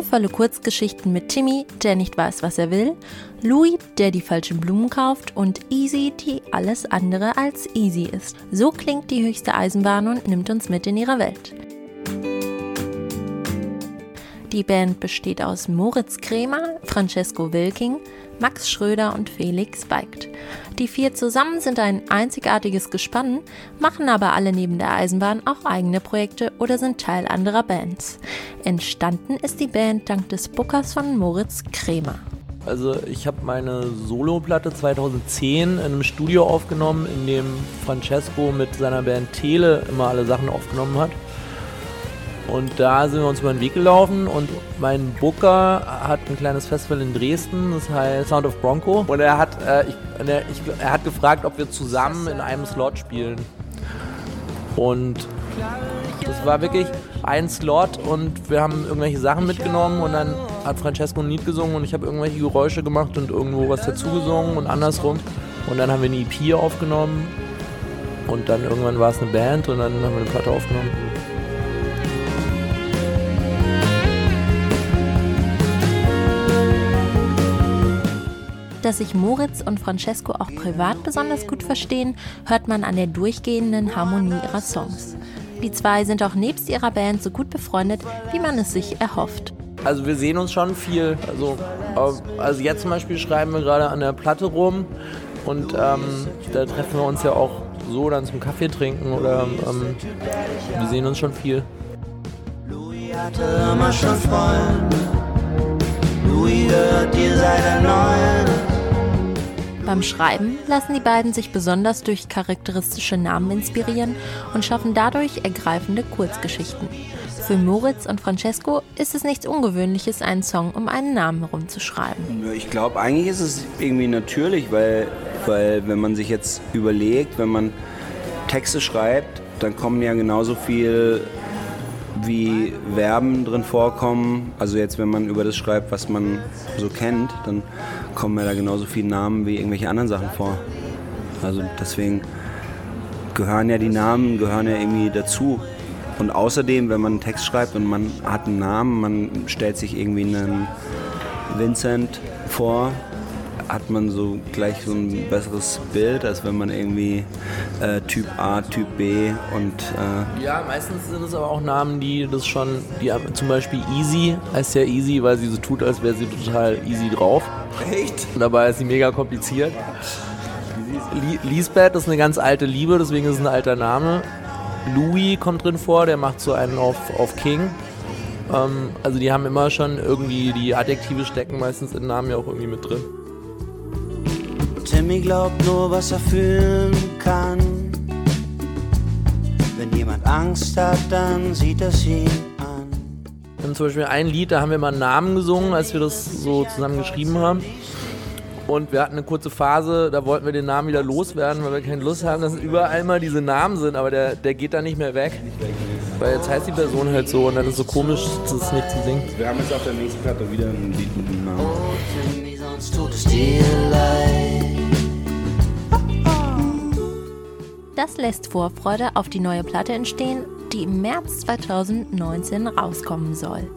humorvolle Kurzgeschichten mit Timmy, der nicht weiß, was er will, Louis, der die falschen Blumen kauft und Easy, die alles andere als easy ist. So klingt die höchste Eisenbahn und nimmt uns mit in ihre Welt. Die Band besteht aus Moritz Kremer, Francesco Wilking, Max Schröder und Felix Beigt. Die vier zusammen sind ein einzigartiges Gespann, machen aber alle neben der Eisenbahn auch eigene Projekte oder sind Teil anderer Bands. Entstanden ist die Band dank des Bookers von Moritz Kremer. Also ich habe meine Soloplatte 2010 in einem Studio aufgenommen, in dem Francesco mit seiner Band Tele immer alle Sachen aufgenommen hat. Und da sind wir uns über den Weg gelaufen und mein Booker hat ein kleines Festival in Dresden, das heißt Sound of Bronco. Und er hat, äh, ich, er, ich, er hat gefragt, ob wir zusammen in einem Slot spielen. Und das war wirklich ein Slot und wir haben irgendwelche Sachen mitgenommen und dann hat Francesco ein Lied gesungen und ich habe irgendwelche Geräusche gemacht und irgendwo was dazu gesungen und andersrum. Und dann haben wir eine EP aufgenommen und dann irgendwann war es eine Band und dann haben wir eine Platte aufgenommen. Dass sich Moritz und Francesco auch privat besonders gut verstehen, hört man an der durchgehenden Harmonie ihrer Songs. Die zwei sind auch nebst ihrer Band so gut befreundet, wie man es sich erhofft. Also wir sehen uns schon viel. Also, also jetzt zum Beispiel schreiben wir gerade an der Platte rum und ähm, da treffen wir uns ja auch so dann zum Kaffee trinken oder ähm, wir sehen uns schon viel. Louis hatte immer schon Freunde. Louis hört ihr seit er neun. Beim Schreiben lassen die beiden sich besonders durch charakteristische Namen inspirieren und schaffen dadurch ergreifende Kurzgeschichten. Für Moritz und Francesco ist es nichts Ungewöhnliches, einen Song um einen Namen herumzuschreiben. Ich glaube, eigentlich ist es irgendwie natürlich, weil, weil wenn man sich jetzt überlegt, wenn man Texte schreibt, dann kommen ja genauso viel wie Verben drin vorkommen. Also jetzt, wenn man über das schreibt, was man so kennt, dann kommen ja da genauso viele Namen wie irgendwelche anderen Sachen vor. Also deswegen gehören ja die Namen, gehören ja irgendwie dazu. Und außerdem, wenn man einen Text schreibt und man hat einen Namen, man stellt sich irgendwie einen Vincent vor, hat man so gleich so ein besseres Bild, als wenn man irgendwie äh, Typ A, Typ B und äh ja, meistens sind es aber auch Namen, die das schon, die zum Beispiel Easy heißt ja Easy, weil sie so tut, als wäre sie total easy drauf. Echt? Und dabei ist sie mega kompliziert. Lisbeth ist eine ganz alte Liebe, deswegen ist es ein alter Name. Louis kommt drin vor, der macht so einen auf, auf King. Ähm, also die haben immer schon irgendwie die Adjektive stecken meistens in Namen ja auch irgendwie mit drin. Timmy glaubt nur, was er fühlen kann. Wenn jemand Angst hat, dann sieht es ihn an. Wir haben zum Beispiel ein Lied, da haben wir mal einen Namen gesungen, als wir das so zusammen geschrieben haben. Und wir hatten eine kurze Phase, da wollten wir den Namen wieder loswerden, weil wir keine Lust haben, dass überall mal diese Namen sind, aber der, der geht da nicht mehr weg. Weil jetzt heißt die Person halt so und dann ist es so komisch, das nicht zu singen. Wir haben jetzt auf der nächsten Platte wieder ein Lied mit dem Namen. Das lässt Vorfreude auf die neue Platte entstehen, die im März 2019 rauskommen soll.